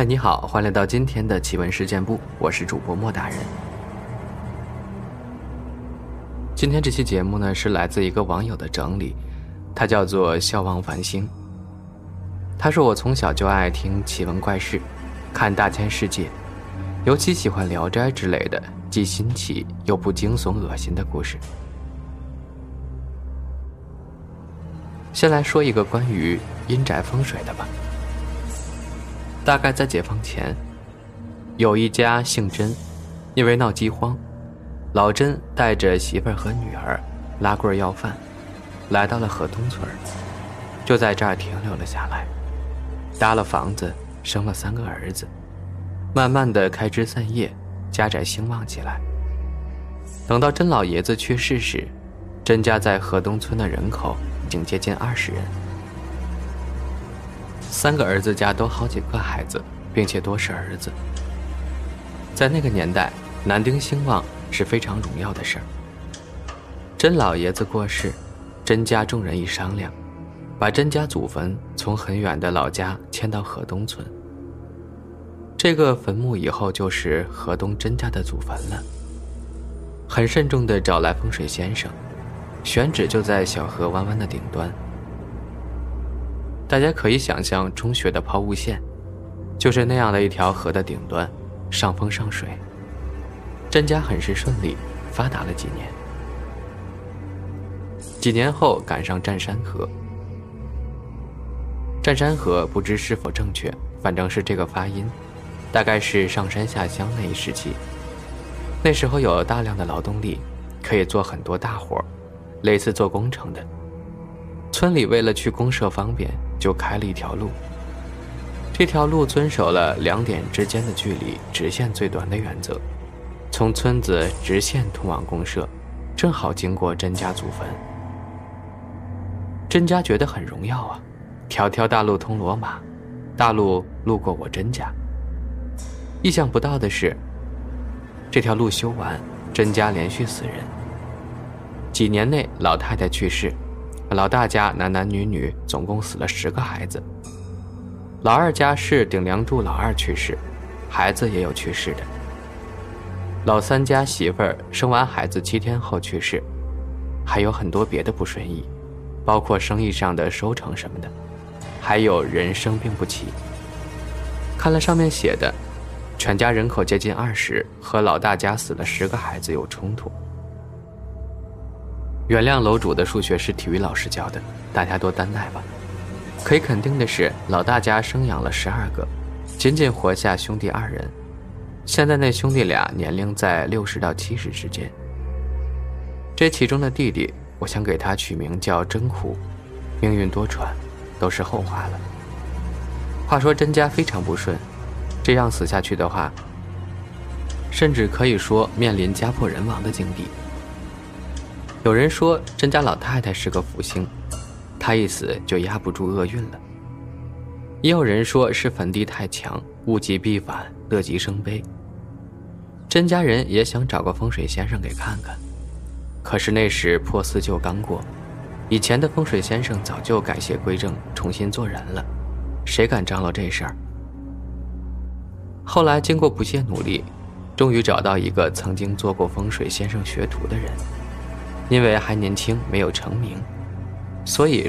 嗨，你好，欢迎来到今天的奇闻事件部，我是主播莫大人。今天这期节目呢，是来自一个网友的整理，他叫做笑望繁星。他说我从小就爱听奇闻怪事，看大千世界，尤其喜欢《聊斋》之类的，既新奇又不惊悚恶心的故事。先来说一个关于阴宅风水的吧。大概在解放前，有一家姓甄，因为闹饥荒，老甄带着媳妇儿和女儿拉棍要饭，来到了河东村就在这儿停留了下来，搭了房子，生了三个儿子，慢慢的开枝散叶，家宅兴旺起来。等到甄老爷子去世时，甄家在河东村的人口已经接近二十人。三个儿子家都好几个孩子，并且多是儿子。在那个年代，男丁兴旺是非常荣耀的事儿。甄老爷子过世，甄家众人一商量，把甄家祖坟从很远的老家迁到河东村。这个坟墓以后就是河东甄家的祖坟了。很慎重地找来风水先生，选址就在小河弯弯的顶端。大家可以想象中学的抛物线，就是那样的一条河的顶端，上风上水。甄家很是顺利，发达了几年。几年后赶上占山河，占山河不知是否正确，反正是这个发音，大概是上山下乡那一时期。那时候有大量的劳动力，可以做很多大活类似做工程的。村里为了去公社方便。就开了一条路，这条路遵守了两点之间的距离直线最短的原则，从村子直线通往公社，正好经过甄家祖坟。甄家觉得很荣耀啊，条条大路通罗马，大路路过我甄家。意想不到的是，这条路修完，甄家连续死人，几年内老太太去世。老大家男男女女总共死了十个孩子。老二家是顶梁柱老二去世，孩子也有去世的。老三家媳妇儿生完孩子七天后去世，还有很多别的不顺意，包括生意上的收成什么的，还有人生病不起。看了上面写的，全家人口接近二十，和老大家死了十个孩子有冲突。原谅楼主的数学是体育老师教的，大家多担待吧。可以肯定的是，老大家生养了十二个，仅仅活下兄弟二人。现在那兄弟俩年龄在六十到七十之间。这其中的弟弟，我想给他取名叫真苦，命运多舛，都是后话了。话说甄家非常不顺，这样死下去的话，甚至可以说面临家破人亡的境地。有人说甄家老太太是个福星，她一死就压不住厄运了。也有人说是坟地太强，物极必反，乐极生悲。甄家人也想找个风水先生给看看，可是那时破四旧刚过，以前的风水先生早就改邪归正，重新做人了，谁敢张罗这事儿？后来经过不懈努力，终于找到一个曾经做过风水先生学徒的人。因为还年轻，没有成名。所以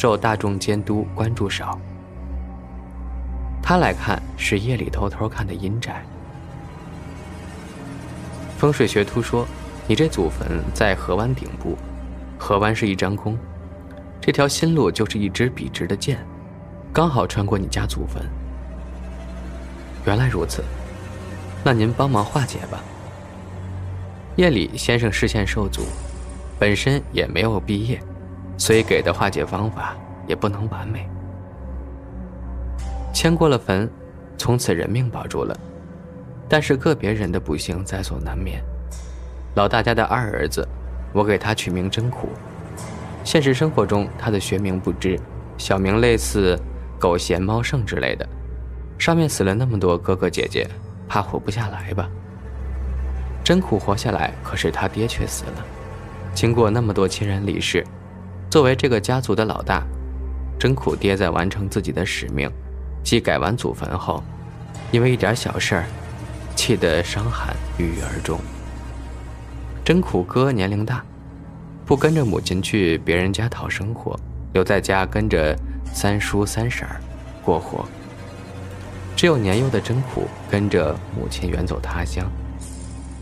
受大众监督，关注少。他来看是夜里偷偷看的阴宅。风水学徒说：“你这祖坟在河湾顶部，河湾是一张弓，这条新路就是一支笔直的箭，刚好穿过你家祖坟。”原来如此，那您帮忙化解吧。夜里先生视线受阻，本身也没有毕业。所以给的化解方法也不能完美。迁过了坟，从此人命保住了。但是个别人的不幸在所难免。老大家的二儿子，我给他取名真苦。现实生活中，他的学名不知，小名类似狗嫌猫圣之类的。上面死了那么多哥哥姐姐，怕活不下来吧？真苦活下来，可是他爹却死了。经过那么多亲人离世，作为这个家族的老大，真苦爹在完成自己的使命，即改完祖坟后，因为一点小事儿，气得伤寒郁郁而终。真苦哥年龄大，不跟着母亲去别人家讨生活，留在家跟着三叔三婶儿过活。只有年幼的真苦跟着母亲远走他乡，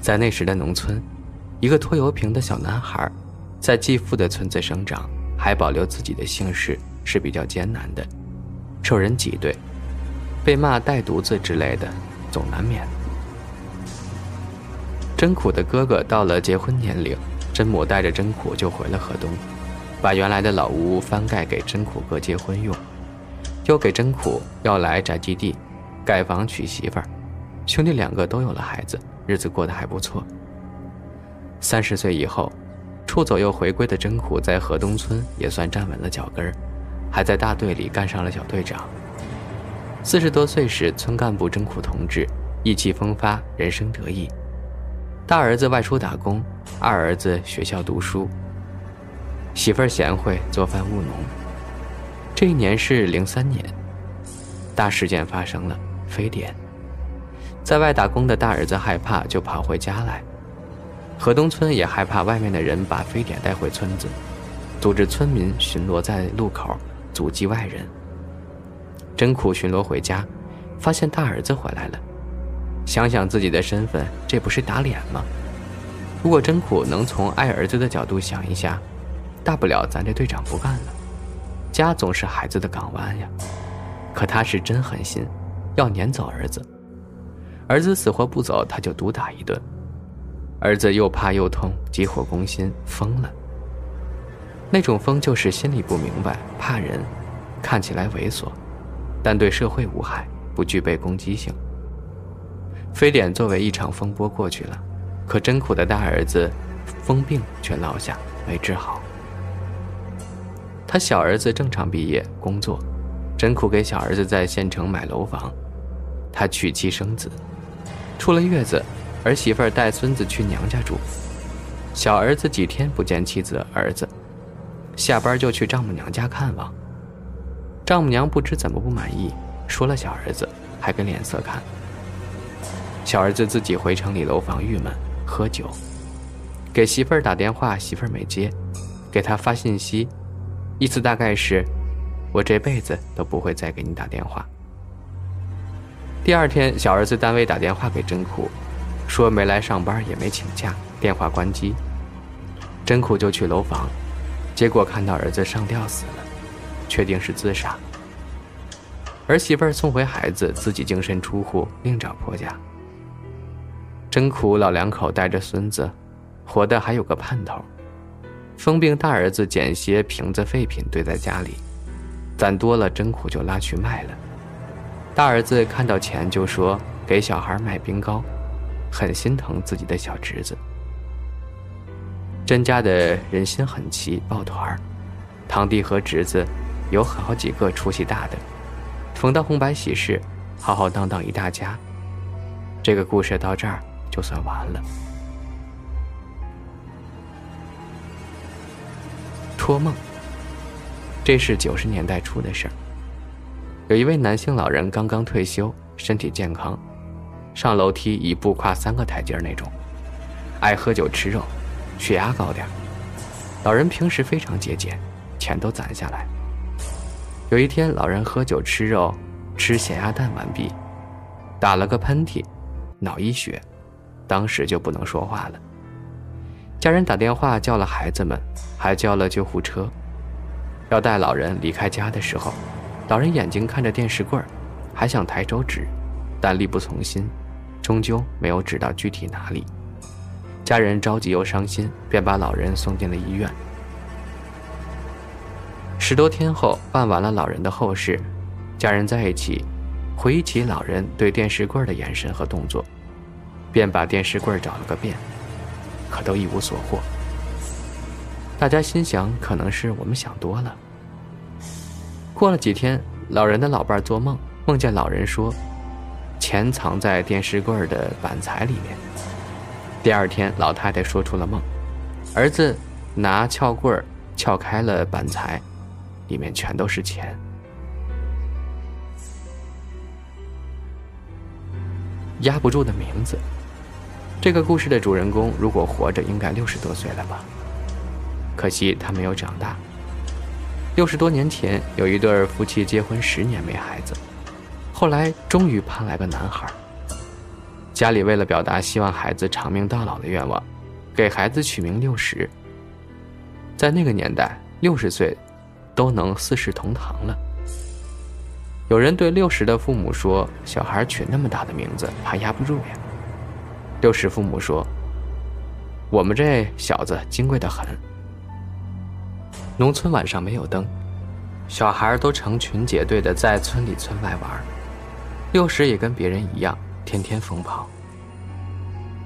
在那时的农村，一个拖油瓶的小男孩，在继父的村子生长，还保留自己的姓氏是比较艰难的，受人挤兑，被骂带犊子之类的，总难免。真苦的哥哥到了结婚年龄，真母带着真苦就回了河东，把原来的老屋翻盖给真苦哥结婚用，又给真苦要来宅基地，盖房娶媳妇儿，兄弟两个都有了孩子，日子过得还不错。三十岁以后，出走又回归的真苦在河东村也算站稳了脚跟儿，还在大队里干上了小队长。四十多岁时，村干部真苦同志意气风发，人生得意。大儿子外出打工，二儿子学校读书。媳妇儿贤惠，做饭务农。这一年是零三年，大事件发生了，非典。在外打工的大儿子害怕，就跑回家来。河东村也害怕外面的人把非典带回村子，组织村民巡逻在路口，阻击外人。真苦巡逻回家，发现大儿子回来了。想想自己的身份，这不是打脸吗？如果真苦能从爱儿子的角度想一下，大不了咱这队长不干了。家总是孩子的港湾呀。可他是真狠心，要撵走儿子。儿子死活不走，他就毒打一顿。儿子又怕又痛，急火攻心，疯了。那种疯就是心里不明白，怕人，看起来猥琐，但对社会无害，不具备攻击性。非典作为一场风波过去了，可真苦的大儿子，疯病却落下没治好。他小儿子正常毕业工作，真苦给小儿子在县城买楼房，他娶妻生子，出了月子，儿媳妇带孙子去娘家住，小儿子几天不见妻子儿子，下班就去丈母娘家看望。丈母娘不知怎么不满意，说了小儿子，还给脸色看。小儿子自己回城里楼房郁闷，喝酒，给媳妇儿打电话，媳妇儿没接，给他发信息，意思大概是，我这辈子都不会再给你打电话。第二天，小儿子单位打电话给真苦，说没来上班，也没请假，电话关机。真苦就去楼房，结果看到儿子上吊死了，确定是自杀。儿媳妇送回孩子，自己净身出户，另找婆家。真苦，老两口带着孙子，活的还有个盼头。疯病大儿子捡些瓶子废品堆在家里，攒多了真苦就拉去卖了。大儿子看到钱就说给小孩买冰糕，很心疼自己的小侄子。甄家的人心很齐，抱团儿，堂弟和侄子有好几个出息大的，逢到红白喜事，浩浩荡荡一大家。这个故事到这儿。就算完了。托梦，这是九十年代初的事儿。有一位男性老人刚刚退休，身体健康，上楼梯一步跨三个台阶那种，爱喝酒吃肉，血压高点老人平时非常节俭，钱都攒下来。有一天，老人喝酒吃肉，吃咸鸭蛋完毕，打了个喷嚏，脑溢血。当时就不能说话了。家人打电话叫了孩子们，还叫了救护车，要带老人离开家的时候，老人眼睛看着电视柜儿，还想抬手指，但力不从心，终究没有指到具体哪里。家人着急又伤心，便把老人送进了医院。十多天后办完了老人的后事，家人在一起回忆起老人对电视柜的眼神和动作，便把电视柜找了个遍，可都一无所获。大家心想，可能是我们想多了。过了几天，老人的老伴做梦，梦见老人说：“钱藏在电视柜的板材里面。”第二天，老太太说出了梦，儿子拿撬棍撬开了板材，里面全都是钱。压不住的名字。这个故事的主人公如果活着，应该六十多岁了吧？可惜他没有长大。六十多年前，有一对夫妻结婚十年没孩子，后来终于盼来个男孩。家里为了表达希望孩子长命到老的愿望，给孩子取名六十。在那个年代，六十岁都能四世同堂了。有人对六十的父母说：“小孩取那么大的名字，怕压不住呀。”六十父母说：“我们这小子金贵的很。”农村晚上没有灯，小孩都成群结队的在村里村外玩。六十也跟别人一样，天天疯跑。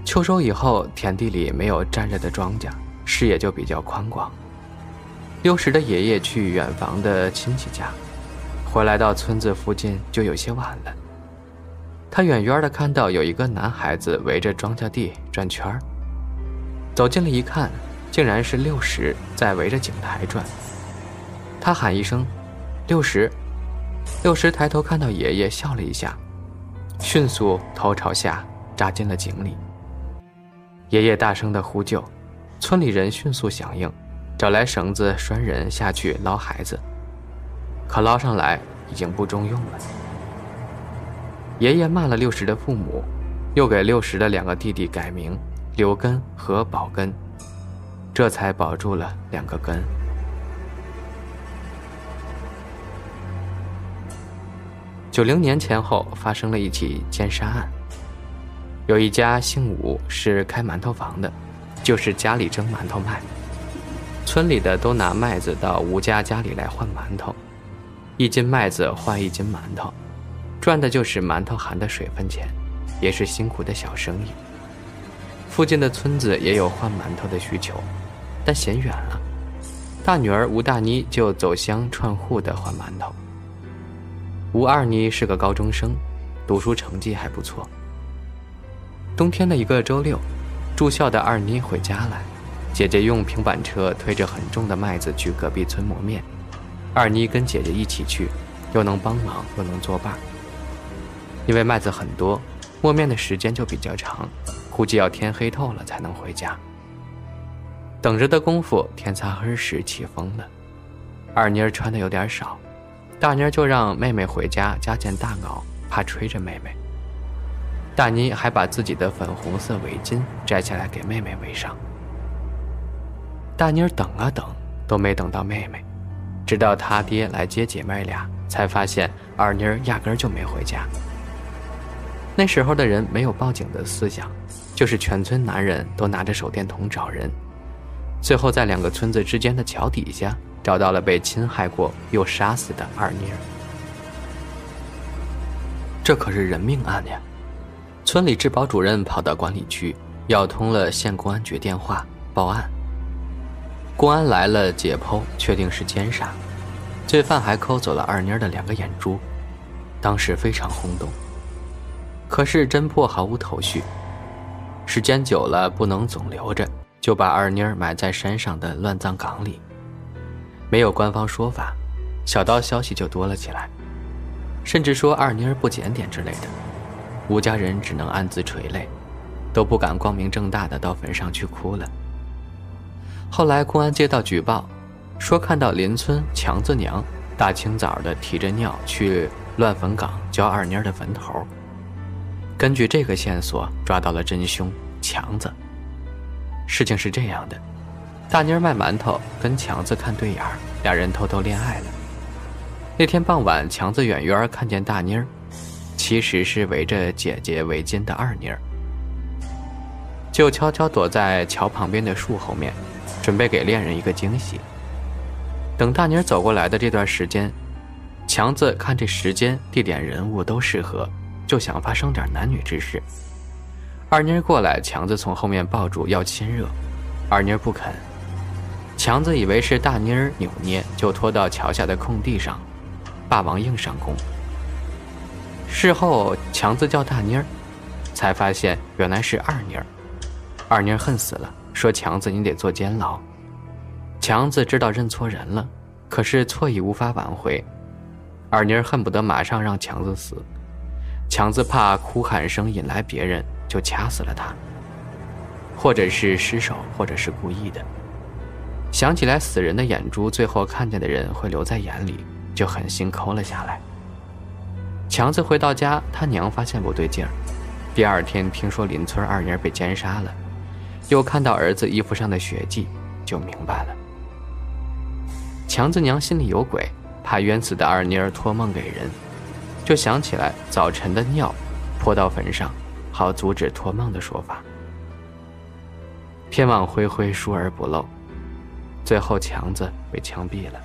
秋收以后，田地里没有站着的庄稼，视野就比较宽广。六十的爷爷去远房的亲戚家。回来到村子附近就有些晚了。他远远的看到有一个男孩子围着庄稼地转圈。走近了一看，竟然是六十在围着井台转。他喊一声：“六十！”六十抬头看到爷爷，笑了一下，迅速头朝下扎进了井里。爷爷大声的呼救，村里人迅速响应，找来绳子拴人下去捞孩子。可捞上来已经不中用了。爷爷骂了六十的父母，又给六十的两个弟弟改名刘根和宝根，这才保住了两个根。九零年前后发生了一起奸杀案。有一家姓武，是开馒头房的，就是家里蒸馒头卖，村里的都拿麦子到吴家家里来换馒头。一斤麦子换一斤馒头，赚的就是馒头含的水分钱，也是辛苦的小生意。附近的村子也有换馒头的需求，但嫌远了。大女儿吴大妮就走乡串户的换馒头。吴二妮是个高中生，读书成绩还不错。冬天的一个周六，住校的二妮回家来，姐姐用平板车推着很重的麦子去隔壁村磨面。二妮跟姐姐一起去，又能帮忙又能作伴。因为麦子很多，磨面的时间就比较长，估计要天黑透了才能回家。等着的功夫，天擦黑时起风了。二妮儿穿的有点少，大妮就让妹妹回家加件大袄，怕吹着妹妹。大妮还把自己的粉红色围巾摘下来给妹妹围上。大妮等啊等，都没等到妹妹。直到他爹来接姐妹俩，才发现二妮压根就没回家。那时候的人没有报警的思想，就是全村男人都拿着手电筒找人。最后在两个村子之间的桥底下，找到了被侵害过又杀死的二妮儿。这可是人命案呀！村里治保主任跑到管理区，要通了县公安局电话报案。公安来了，解剖确定是奸杀，罪犯还抠走了二妮儿的两个眼珠，当时非常轰动。可是侦破毫无头绪，时间久了不能总留着，就把二妮儿埋在山上的乱葬岗里。没有官方说法，小道消息就多了起来，甚至说二妮儿不检点之类的。吴家人只能暗自垂泪，都不敢光明正大的到坟上去哭了。后来公安接到举报，说看到邻村强子娘大清早的提着尿去乱坟岗浇二妮儿的坟头。根据这个线索抓到了真凶强子。事情是这样的，大妮儿卖馒头跟强子看对眼儿，俩人偷偷恋爱了。那天傍晚，强子远远看见大妮儿，其实是围着姐姐围巾的二妮儿，就悄悄躲在桥旁边的树后面。准备给恋人一个惊喜。等大妮儿走过来的这段时间，强子看这时间、地点、人物都适合，就想发生点男女之事。二妮儿过来，强子从后面抱住要亲热，二妮儿不肯。强子以为是大妮儿扭捏，就拖到桥下的空地上，霸王硬上弓。事后，强子叫大妮儿，才发现原来是二妮儿。二妮儿恨死了，说：“强子，你得坐监牢。”强子知道认错人了，可是错已无法挽回。二妮儿恨不得马上让强子死，强子怕哭喊声引来别人，就掐死了他。或者是失手，或者是故意的。想起来死人的眼珠，最后看见的人会留在眼里，就狠心抠了下来。强子回到家，他娘发现不对劲儿。第二天听说邻村二妮被奸杀了，又看到儿子衣服上的血迹，就明白了。强子娘心里有鬼。怕冤死的二妮儿托梦给人，就想起来早晨的尿泼到坟上，好阻止托梦的说法。天网恢恢，疏而不漏，最后强子被枪毙了。